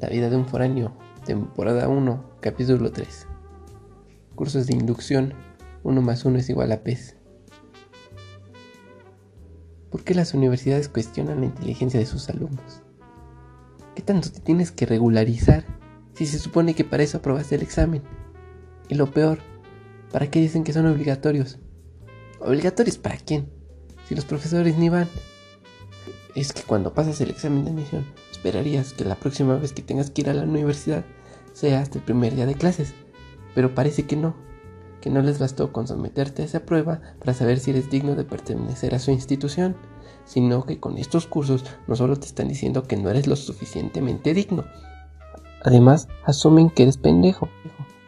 La vida de un foráneo, temporada 1, capítulo 3. Cursos de inducción, 1 más 1 es igual a PES. ¿Por qué las universidades cuestionan la inteligencia de sus alumnos? ¿Qué tanto te tienes que regularizar si se supone que para eso aprobaste el examen? Y lo peor, ¿para qué dicen que son obligatorios? ¿Obligatorios para quién? Si los profesores ni van. Es que cuando pasas el examen de admisión, esperarías que la próxima vez que tengas que ir a la universidad sea hasta el primer día de clases. Pero parece que no, que no les bastó con someterte a esa prueba para saber si eres digno de pertenecer a su institución, sino que con estos cursos no solo te están diciendo que no eres lo suficientemente digno, además asumen que eres pendejo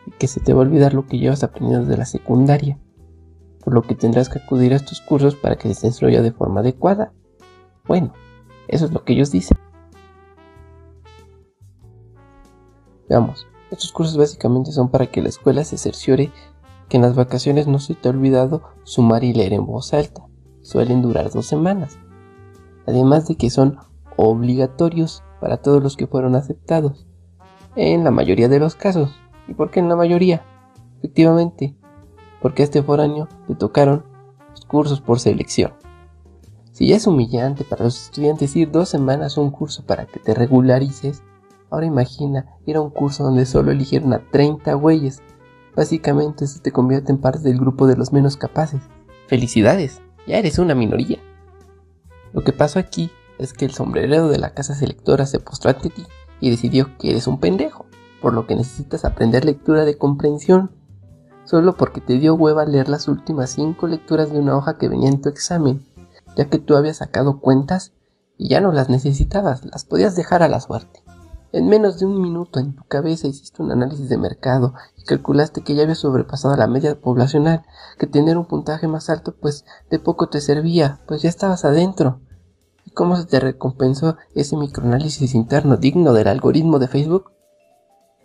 y que se te va a olvidar lo que llevas aprendiendo de la secundaria, por lo que tendrás que acudir a estos cursos para que se instruya de forma adecuada. Bueno, eso es lo que ellos dicen. Veamos, estos cursos básicamente son para que la escuela se cerciore que en las vacaciones no se te ha olvidado sumar y leer en voz alta. Suelen durar dos semanas. Además de que son obligatorios para todos los que fueron aceptados. En la mayoría de los casos. ¿Y por qué en la mayoría? Efectivamente, porque a este foráneo le tocaron los cursos por selección. Si ya es humillante para los estudiantes ir dos semanas a un curso para que te regularices, ahora imagina ir a un curso donde solo eligieron a 30 güeyes. Básicamente eso te convierte en parte del grupo de los menos capaces. Felicidades, ya eres una minoría. Lo que pasó aquí es que el sombrerero de la casa selectora se postró ante ti y decidió que eres un pendejo, por lo que necesitas aprender lectura de comprensión, solo porque te dio hueva leer las últimas 5 lecturas de una hoja que venía en tu examen ya que tú habías sacado cuentas y ya no las necesitabas, las podías dejar a la suerte. En menos de un minuto en tu cabeza hiciste un análisis de mercado y calculaste que ya habías sobrepasado la media poblacional, que tener un puntaje más alto pues de poco te servía, pues ya estabas adentro. ¿Y cómo se te recompensó ese microanálisis interno digno del algoritmo de Facebook?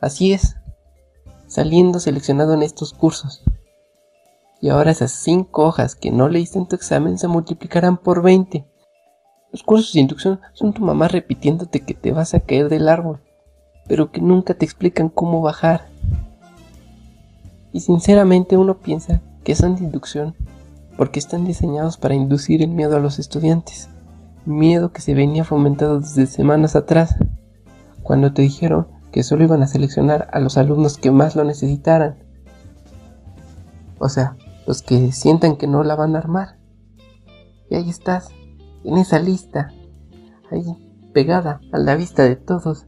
Así es, saliendo seleccionado en estos cursos y ahora esas 5 hojas que no leíste en tu examen se multiplicarán por 20. Los cursos de inducción son tu mamá repitiéndote que te vas a caer del árbol, pero que nunca te explican cómo bajar. Y sinceramente uno piensa que son de inducción porque están diseñados para inducir el miedo a los estudiantes, miedo que se venía fomentado desde semanas atrás, cuando te dijeron que solo iban a seleccionar a los alumnos que más lo necesitaran. O sea, los que sientan que no la van a armar. Y ahí estás, en esa lista, ahí pegada a la vista de todos.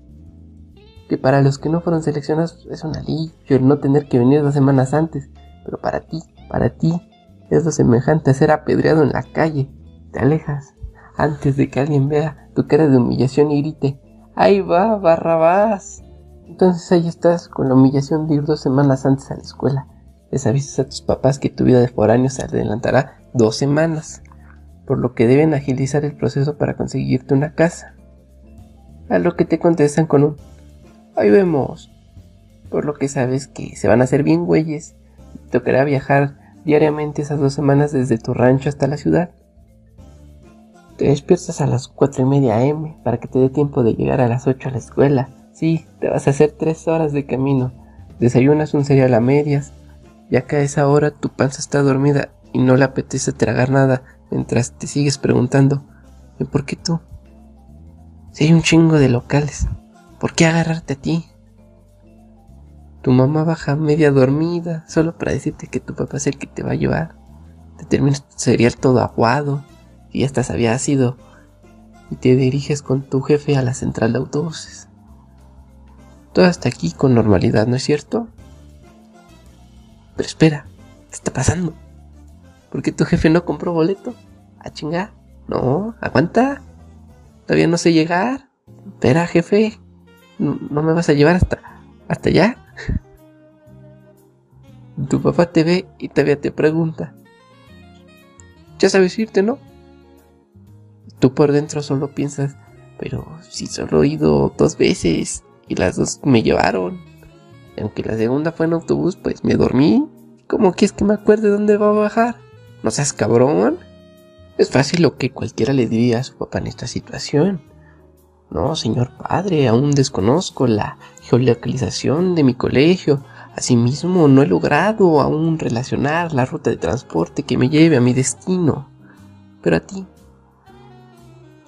Que para los que no fueron seleccionados es un alivio el no tener que venir dos semanas antes, pero para ti, para ti, es lo semejante a ser apedreado en la calle. Te alejas antes de que alguien vea tu cara de humillación y grite, ¡ahí va, Barrabás! Entonces ahí estás con la humillación de ir dos semanas antes a la escuela les avisas a tus papás que tu vida de foráneo se adelantará dos semanas, por lo que deben agilizar el proceso para conseguirte una casa. A lo que te contestan con un ahí vemos, por lo que sabes que se van a hacer bien güeyes y tocará viajar diariamente esas dos semanas desde tu rancho hasta la ciudad. Te despiertas a las cuatro y media am para que te dé tiempo de llegar a las 8 a la escuela. Sí, te vas a hacer tres horas de camino. Desayunas un cereal a medias, ya que a esa hora tu panza está dormida y no le apetece tragar nada mientras te sigues preguntando, ¿y por qué tú? Si hay un chingo de locales, ¿por qué agarrarte a ti? Tu mamá baja media dormida solo para decirte que tu papá es el que te va a llevar. Te terminas tu cereal todo aguado y hasta se había sido y te diriges con tu jefe a la central de autobuses. Todo hasta aquí con normalidad, ¿no es cierto? Pero espera, ¿qué está pasando? ¿Por qué tu jefe no compró boleto? ¿A chingar? No, aguanta. Todavía no sé llegar. Espera, jefe. No, me vas a llevar hasta, hasta allá. Tu papá te ve y todavía te pregunta. Ya sabes irte, ¿no? Tú por dentro solo piensas, pero si solo he ido dos veces y las dos me llevaron aunque la segunda fue en autobús, pues me dormí. ¿Cómo quieres que me acuerde dónde va a bajar? No seas cabrón. Es fácil lo que cualquiera le diría a su papá en esta situación. No, señor padre, aún desconozco la geolocalización de mi colegio. Asimismo, no he logrado aún relacionar la ruta de transporte que me lleve a mi destino. Pero a ti,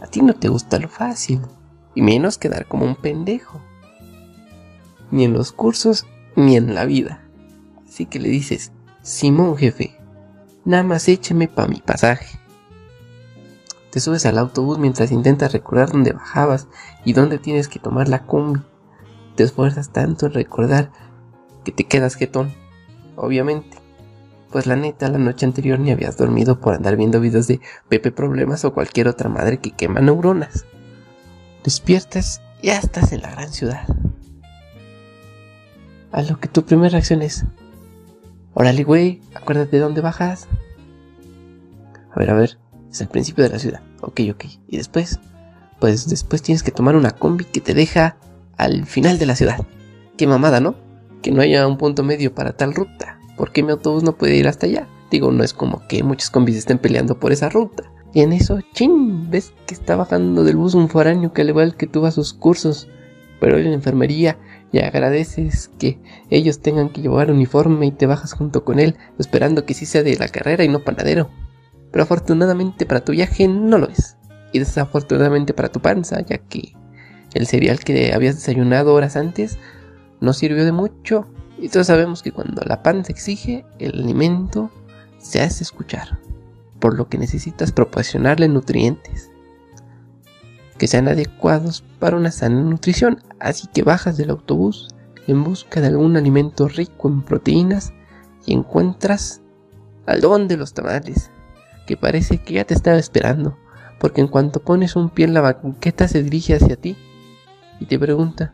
a ti no te gusta lo fácil, y menos quedar como un pendejo. Ni en los cursos, ni en la vida. Así que le dices, Simón jefe, nada más écheme pa' mi pasaje. Te subes al autobús mientras intentas recordar dónde bajabas y dónde tienes que tomar la combi. Te esfuerzas tanto en recordar que te quedas jetón. Obviamente. Pues la neta, la noche anterior ni habías dormido por andar viendo videos de Pepe Problemas o cualquier otra madre que quema neuronas. Despiertas y ya estás en la gran ciudad. A lo que tu primera reacción es: Órale, güey, acuérdate de dónde bajas. A ver, a ver, es el principio de la ciudad. Ok, ok. Y después, pues después tienes que tomar una combi que te deja al final de la ciudad. Qué mamada, ¿no? Que no haya un punto medio para tal ruta. ¿Por qué mi autobús no puede ir hasta allá? Digo, no es como que muchos combis estén peleando por esa ruta. Y en eso, chin, ves que está bajando del bus un foráneo que al igual que tú va a sus cursos, pero en la enfermería y agradeces que ellos tengan que llevar uniforme y te bajas junto con él, esperando que sí sea de la carrera y no panadero pero afortunadamente para tu viaje no lo es. Y desafortunadamente para tu panza, ya que el cereal que habías desayunado horas antes no sirvió de mucho. Y todos sabemos que cuando la panza exige, el alimento se hace escuchar, por lo que necesitas proporcionarle nutrientes que sean adecuados para una sana nutrición. Así que bajas del autobús en busca de algún alimento rico en proteínas y encuentras al don de los tamales que parece que ya te estaba esperando, porque en cuanto pones un pie en la banqueta se dirige hacia ti y te pregunta,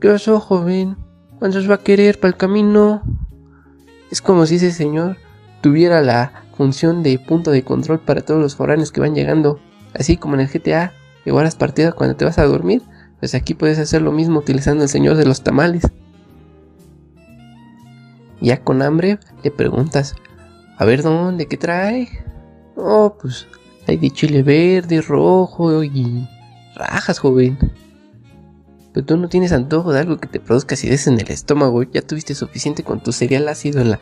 ¿qué pasó, joven? ¿Cuántos va a querer para el camino? Es como si ese señor tuviera la función de punto de control para todos los foráneos que van llegando, así como en el GTA, que guardas partida cuando te vas a dormir, pues aquí puedes hacer lo mismo utilizando el señor de los tamales. Ya con hambre le preguntas, a ver dónde, qué trae. Oh, pues hay de chile verde, rojo y rajas, joven. Pero tú no tienes antojo de algo que te produzca acidez en el estómago. Ya tuviste suficiente con tu cereal ácido en la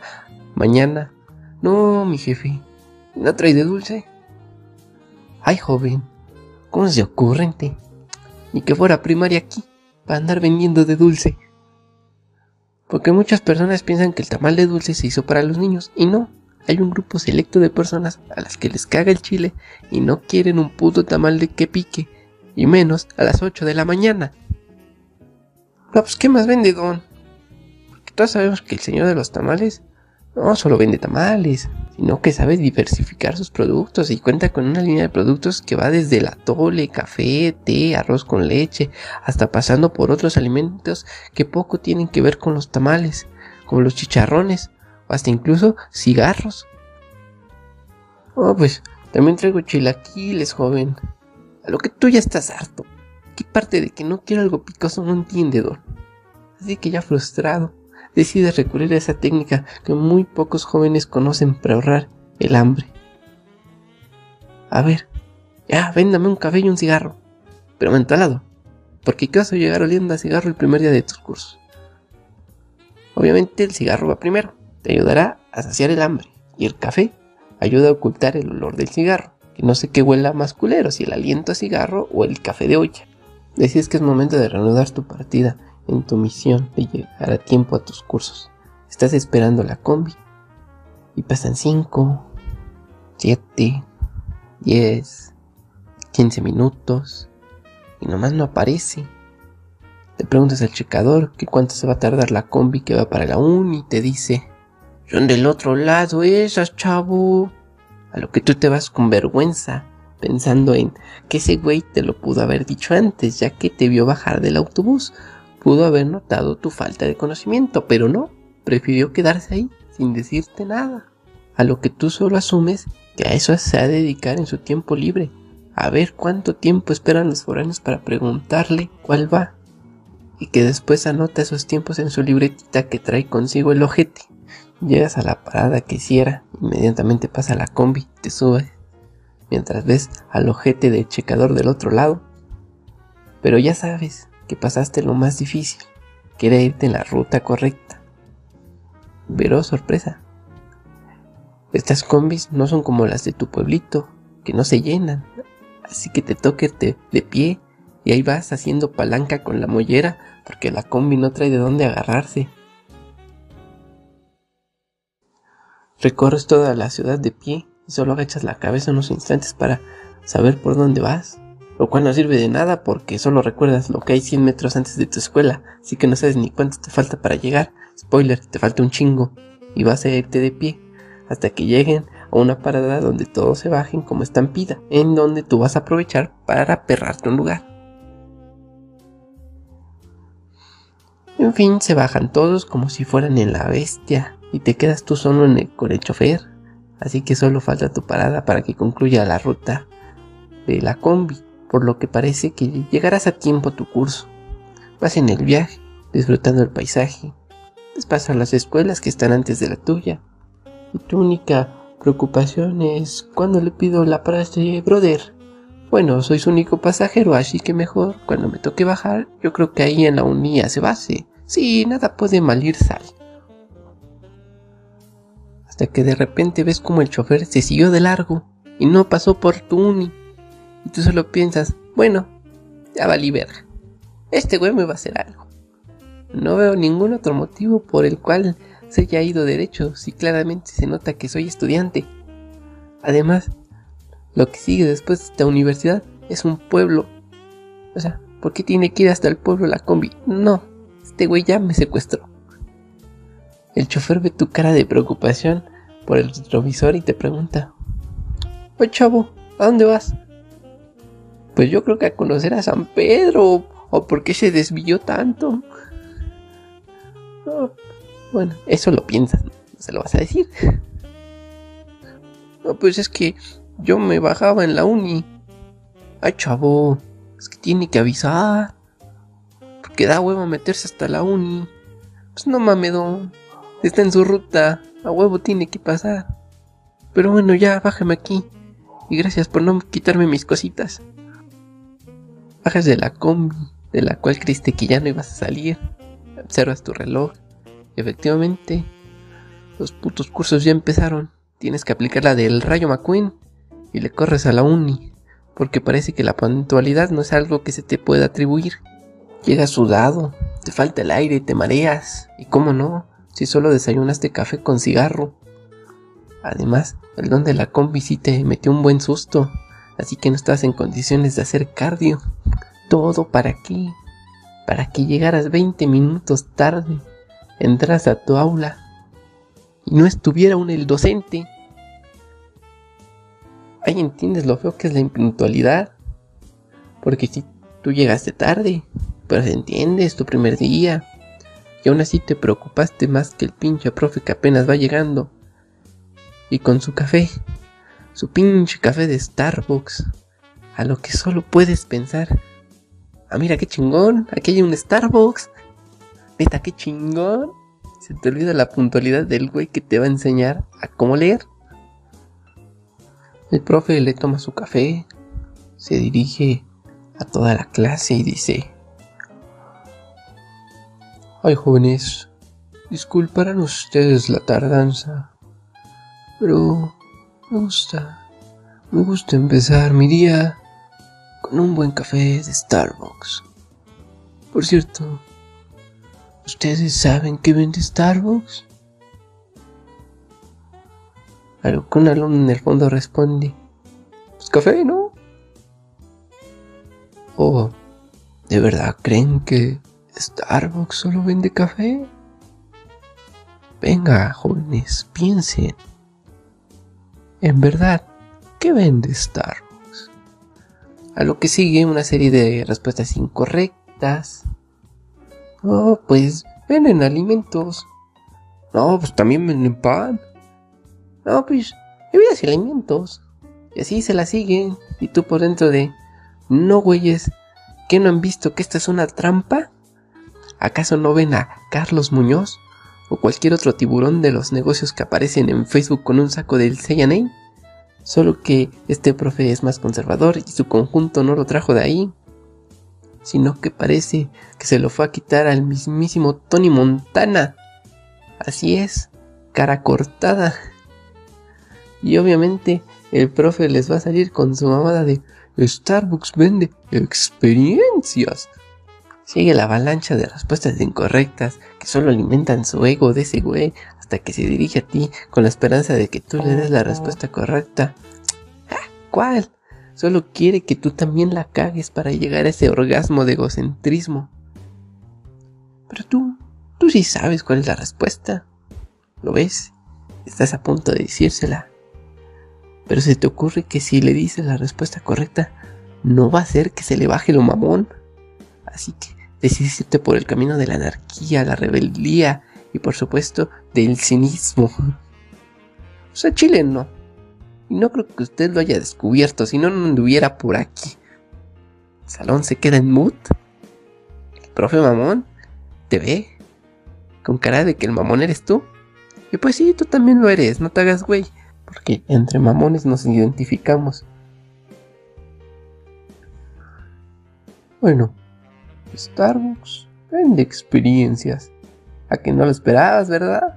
mañana. No, mi jefe. ¿No trae de dulce? Ay, joven. ¿Cómo se ocurrente? Ni que fuera primaria aquí, para andar vendiendo de dulce. Porque muchas personas piensan que el tamal de dulce se hizo para los niños, y no hay un grupo selecto de personas a las que les caga el chile y no quieren un puto tamal de que pique, y menos a las 8 de la mañana. No, pues ¿qué más vende, don? Porque todos sabemos que el señor de los tamales no solo vende tamales, sino que sabe diversificar sus productos y cuenta con una línea de productos que va desde la tole, café, té, arroz con leche, hasta pasando por otros alimentos que poco tienen que ver con los tamales, como los chicharrones, hasta incluso cigarros. Oh, pues también traigo chilaquiles, joven. A lo que tú ya estás harto. ¿Qué parte de que no quiero algo picoso no entiende, Don? Así que ya frustrado, decide recurrir a esa técnica que muy pocos jóvenes conocen para ahorrar el hambre. A ver, ya, véndame un café y un cigarro, pero mentalado, porque ¿qué vas a llegar oliendo a cigarro el primer día de tus cursos? Obviamente el cigarro va primero, te ayudará a saciar el hambre y el café ayuda a ocultar el olor del cigarro, que no sé qué huela más culero, si el aliento a cigarro o el café de olla. Decides que es momento de reanudar tu partida en tu misión de llegar a tiempo a tus cursos. Estás esperando la combi y pasan 5, 7, 10, 15 minutos y nomás no aparece. Te preguntas al checador que cuánto se va a tardar la combi que va para la uni y te dice son del otro lado esas, chavo. A lo que tú te vas con vergüenza, pensando en que ese güey te lo pudo haber dicho antes, ya que te vio bajar del autobús. Pudo haber notado tu falta de conocimiento, pero no, prefirió quedarse ahí sin decirte nada. A lo que tú solo asumes que a eso se ha de dedicar en su tiempo libre, a ver cuánto tiempo esperan los foráneos para preguntarle cuál va, y que después anota esos tiempos en su libretita que trae consigo el ojete. Llegas a la parada que hiciera, inmediatamente pasa la combi, te subes, mientras ves al ojete del checador del otro lado. Pero ya sabes que pasaste lo más difícil, que era irte en la ruta correcta. Pero sorpresa, estas combis no son como las de tu pueblito, que no se llenan, así que te toque de pie y ahí vas haciendo palanca con la mollera porque la combi no trae de dónde agarrarse. Recorres toda la ciudad de pie y solo agachas la cabeza unos instantes para saber por dónde vas, lo cual no sirve de nada porque solo recuerdas lo que hay 100 metros antes de tu escuela, así que no sabes ni cuánto te falta para llegar. Spoiler, te falta un chingo y vas a irte de pie hasta que lleguen a una parada donde todos se bajen como estampida, en donde tú vas a aprovechar para perrarte un lugar. En fin, se bajan todos como si fueran en la bestia y te quedas tú solo en el, con el chofer. Así que solo falta tu parada para que concluya la ruta de la combi, por lo que parece que llegarás a tiempo a tu curso. Vas en el viaje, disfrutando el paisaje. Vas a las escuelas que están antes de la tuya. Y tu única preocupación es cuando le pido la este brother. Bueno, soy su único pasajero, así que mejor cuando me toque bajar, yo creo que ahí en la unía se base. Sí, nada puede malir sal. Hasta que de repente ves como el chofer se siguió de largo y no pasó por tu uni. Y tú solo piensas, bueno, ya valí verga. Este güey me va a hacer algo. No veo ningún otro motivo por el cual se haya ido derecho, si claramente se nota que soy estudiante. Además, lo que sigue después de esta universidad es un pueblo. O sea, ¿por qué tiene que ir hasta el pueblo la combi? No, este güey ya me secuestró. El chofer ve tu cara de preocupación por el retrovisor y te pregunta, Oye chavo, ¿a dónde vas? Pues yo creo que a conocer a San Pedro. ¿O por qué se desvió tanto? bueno, eso lo piensas, no se lo vas a decir. No, pues es que yo me bajaba en la uni. Ay, chavo, es que tiene que avisar. Porque da huevo meterse hasta la uni. Pues no mames, Está en su ruta. A huevo tiene que pasar. Pero bueno, ya, bájame aquí. Y gracias por no quitarme mis cositas. Bajas de la combi, de la cual creíste que ya no ibas a salir. Observas tu reloj. efectivamente, los putos cursos ya empezaron. Tienes que aplicar la del rayo McQueen y le corres a la uni, porque parece que la puntualidad no es algo que se te pueda atribuir. Llegas sudado, te falta el aire, te mareas, y cómo no, si solo desayunaste café con cigarro. Además, el don de la combi sí te metió un buen susto, así que no estás en condiciones de hacer cardio. Todo para qué? Para que llegaras 20 minutos tarde, entras a tu aula y no estuviera aún el docente ahí entiendes lo feo que es la impuntualidad. Porque si tú llegaste tarde, pero se entiende, es tu primer día. Y aún así te preocupaste más que el pinche profe que apenas va llegando. Y con su café, su pinche café de Starbucks, a lo que solo puedes pensar. Ah, mira qué chingón, aquí hay un Starbucks. Neta, qué chingón. Se te olvida la puntualidad del güey que te va a enseñar a cómo leer. El profe le toma su café, se dirige a toda la clase y dice, Ay jóvenes, disculparán ustedes la tardanza, pero me gusta, me gusta empezar mi día con un buen café de Starbucks. Por cierto, ¿ustedes saben qué vende Starbucks? A lo que un alumno en el fondo responde, pues café, ¿no? ¿O de verdad creen que Starbucks solo vende café? Venga, jóvenes, piensen. En verdad, ¿qué vende Starbucks? A lo que sigue una serie de respuestas incorrectas. Oh, pues venden alimentos. No, pues también venden pan. No, pues, bebidas y alimentos. Y así se la siguen. Y tú por dentro de, no, güeyes, ¿qué no han visto que esta es una trampa? ¿Acaso no ven a Carlos Muñoz? ¿O cualquier otro tiburón de los negocios que aparecen en Facebook con un saco del C&A? Solo que este profe es más conservador y su conjunto no lo trajo de ahí. sino que parece que se lo fue a quitar al mismísimo Tony Montana. Así es, cara cortada. Y obviamente el profe les va a salir con su mamada de Starbucks vende experiencias. Sigue la avalancha de respuestas incorrectas que solo alimentan su ego de ese güey hasta que se dirige a ti con la esperanza de que tú le des la respuesta correcta. Ah, ¿Cuál? Solo quiere que tú también la cagues para llegar a ese orgasmo de egocentrismo. Pero tú, tú sí sabes cuál es la respuesta. ¿Lo ves? Estás a punto de decírsela. Pero se te ocurre que si le dices la respuesta correcta, no va a ser que se le baje lo mamón. Así que decidiste por el camino de la anarquía, la rebeldía y por supuesto del cinismo. O sea, Chile no. Y no creo que usted lo haya descubierto, si no, no anduviera por aquí. El salón se queda en mood. El profe mamón te ve con cara de que el mamón eres tú. Y pues sí, tú también lo eres, no te hagas güey. Porque entre mamones nos identificamos. Bueno, Starbucks vende experiencias. A que no lo esperabas, ¿verdad?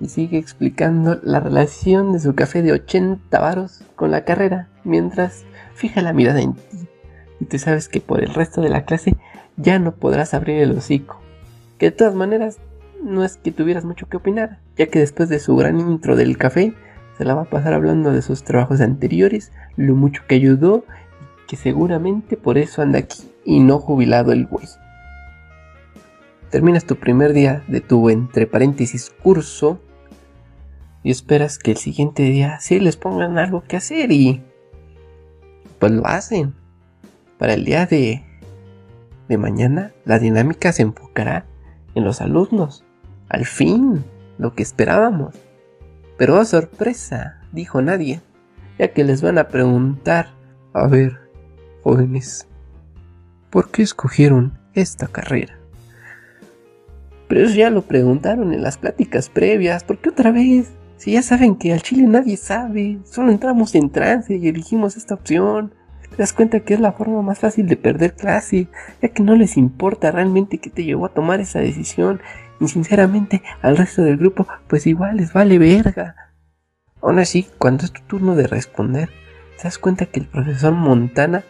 Y sigue explicando la relación de su café de 80 varos con la carrera, mientras fija la mirada en ti. Y tú sabes que por el resto de la clase ya no podrás abrir el hocico. Que de todas maneras no es que tuvieras mucho que opinar, ya que después de su gran intro del café, se la va a pasar hablando de sus trabajos anteriores, lo mucho que ayudó y que seguramente por eso anda aquí y no jubilado el güey. Terminas tu primer día de tu entre paréntesis curso y esperas que el siguiente día sí les pongan algo que hacer y pues lo hacen. Para el día de, de mañana la dinámica se enfocará en los alumnos. Al fin, lo que esperábamos. Pero oh sorpresa, dijo nadie, ya que les van a preguntar, a ver, jóvenes, ¿por qué escogieron esta carrera? Pero eso ya lo preguntaron en las pláticas previas, ¿por qué otra vez? Si ya saben que al chile nadie sabe, solo entramos en trance y elegimos esta opción. Te das cuenta que es la forma más fácil de perder clase, ya que no les importa realmente qué te llevó a tomar esa decisión, y sinceramente al resto del grupo pues igual les vale verga. Aún así, cuando es tu turno de responder, te das cuenta que el profesor Montana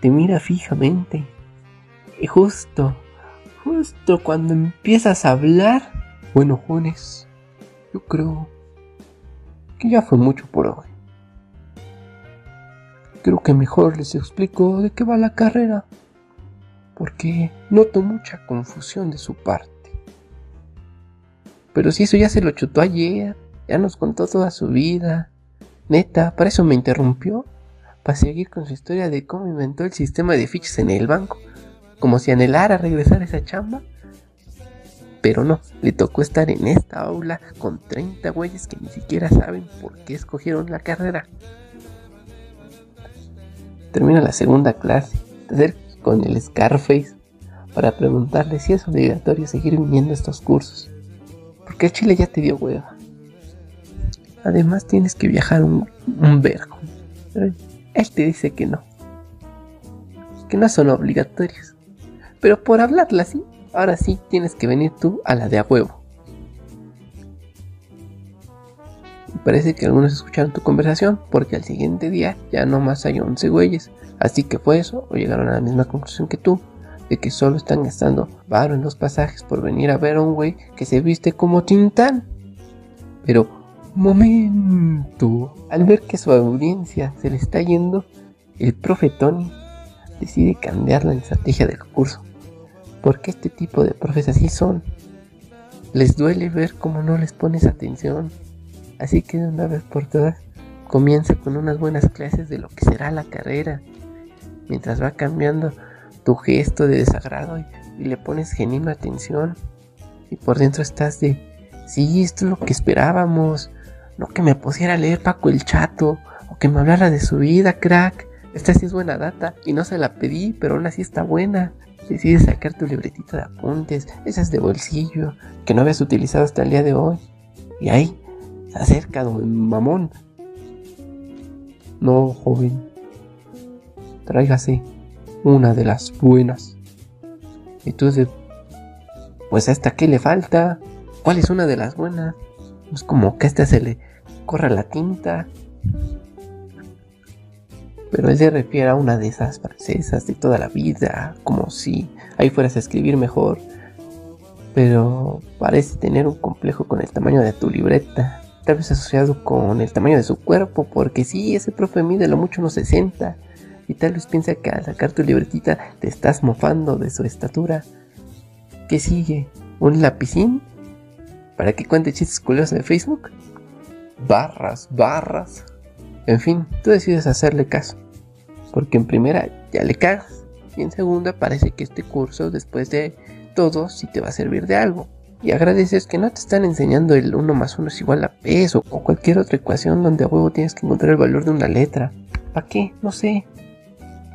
te mira fijamente. Y justo, justo cuando empiezas a hablar, bueno, jóvenes, yo creo que ya fue mucho por hoy. Creo que mejor les explico de qué va la carrera, porque noto mucha confusión de su parte. Pero si eso ya se lo chutó ayer, ya nos contó toda su vida. Neta, para eso me interrumpió, para seguir con su historia de cómo inventó el sistema de fichas en el banco, como si anhelara regresar a esa chamba. Pero no, le tocó estar en esta aula con 30 güeyes que ni siquiera saben por qué escogieron la carrera. Termina la segunda clase, con el Scarface para preguntarle si es obligatorio seguir viniendo estos cursos. Porque Chile ya te dio hueva. Además tienes que viajar un, un vergo. Él te dice que no. Que no son obligatorios. Pero por hablarla así, ahora sí tienes que venir tú a la de a huevo. Parece que algunos escucharon tu conversación porque al siguiente día ya no más hay 11 güeyes. Así que fue eso o llegaron a la misma conclusión que tú. De que solo están gastando varo en los pasajes por venir a ver a un güey que se viste como Tintán. Pero, momento. Al ver que su audiencia se le está yendo, el profe Tony decide cambiar la estrategia del curso porque este tipo de profes así son. Les duele ver cómo no les pones atención. Así que de una vez por todas, comienza con unas buenas clases de lo que será la carrera. Mientras va cambiando tu gesto de desagrado y, le pones genuina atención. Y por dentro estás de, sí, esto es lo que esperábamos. No que me pusiera a leer Paco el Chato o que me hablara de su vida, crack. Esta sí es buena data y no se la pedí, pero aún así está buena decides sacar tu libretita de apuntes, esas de bolsillo, que no habías utilizado hasta el día de hoy. Y ahí se acerca don mamón. No, joven. Tráigase. una de las buenas. Y tú dices, pues a esta qué le falta, ¿cuál es una de las buenas? Es como que a esta se le corra la tinta. Pero él se refiere a una de esas francesas de toda la vida, como si ahí fueras a escribir mejor. Pero parece tener un complejo con el tamaño de tu libreta, tal vez asociado con el tamaño de su cuerpo, porque sí, ese profe mide lo mucho unos 60, y tal vez piensa que al sacar tu libretita te estás mofando de su estatura. ¿Qué sigue? ¿Un lapicín? ¿Para que cuente chistes curiosos de Facebook? Barras, barras. En fin, tú decides hacerle caso. Porque en primera ya le cagas. Y en segunda parece que este curso, después de todo, sí te va a servir de algo. Y agradeces que no te están enseñando el 1 más 1 es igual a peso o cualquier otra ecuación donde a huevo tienes que encontrar el valor de una letra. ¿Para qué? No sé.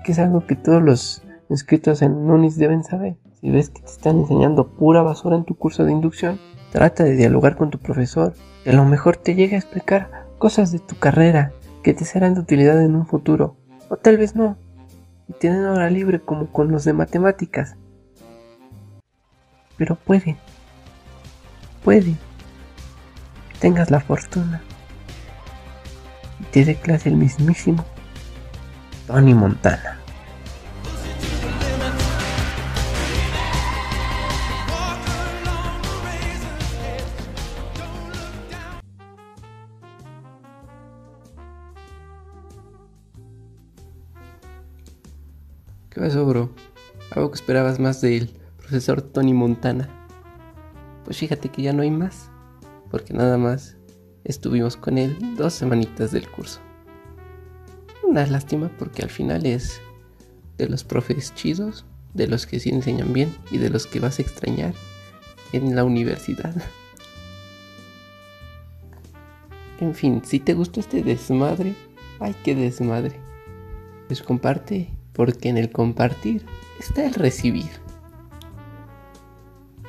Que es algo que todos los inscritos en UNIS deben saber. Si ves que te están enseñando pura basura en tu curso de inducción, trata de dialogar con tu profesor. Y a lo mejor te llegue a explicar cosas de tu carrera que te serán de utilidad en un futuro. O tal vez no. Y tienen hora libre como con los de matemáticas. Pero puede. Puede. tengas la fortuna. Y te dé clase el mismísimo Tony Montana. Pasó, bro? Algo que esperabas más de él profesor Tony Montana. Pues fíjate que ya no hay más, porque nada más estuvimos con él dos semanitas del curso. Una lástima porque al final es de los profes chidos, de los que sí enseñan bien y de los que vas a extrañar en la universidad. En fin, si te gustó este desmadre, ay qué desmadre. Pues comparte, porque en el compartir está el recibir.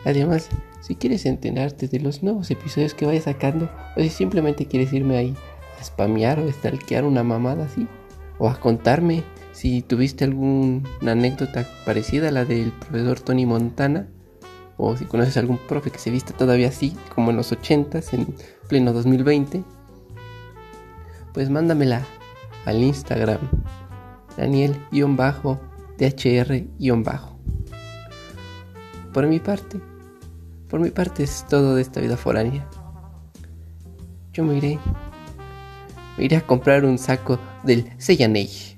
Además, si quieres enterarte de los nuevos episodios que vaya sacando, o si simplemente quieres irme ahí a spamear o stalkear una mamada así, o a contarme si tuviste alguna anécdota parecida a la del profesor Tony Montana, o si conoces algún profe que se vista todavía así, como en los 80s, en pleno 2020, pues mándamela al Instagram, Daniel-DHR-. Por mi parte, por mi parte es todo de esta vida foránea. Yo me iré. Me iré a comprar un saco del Seyanei.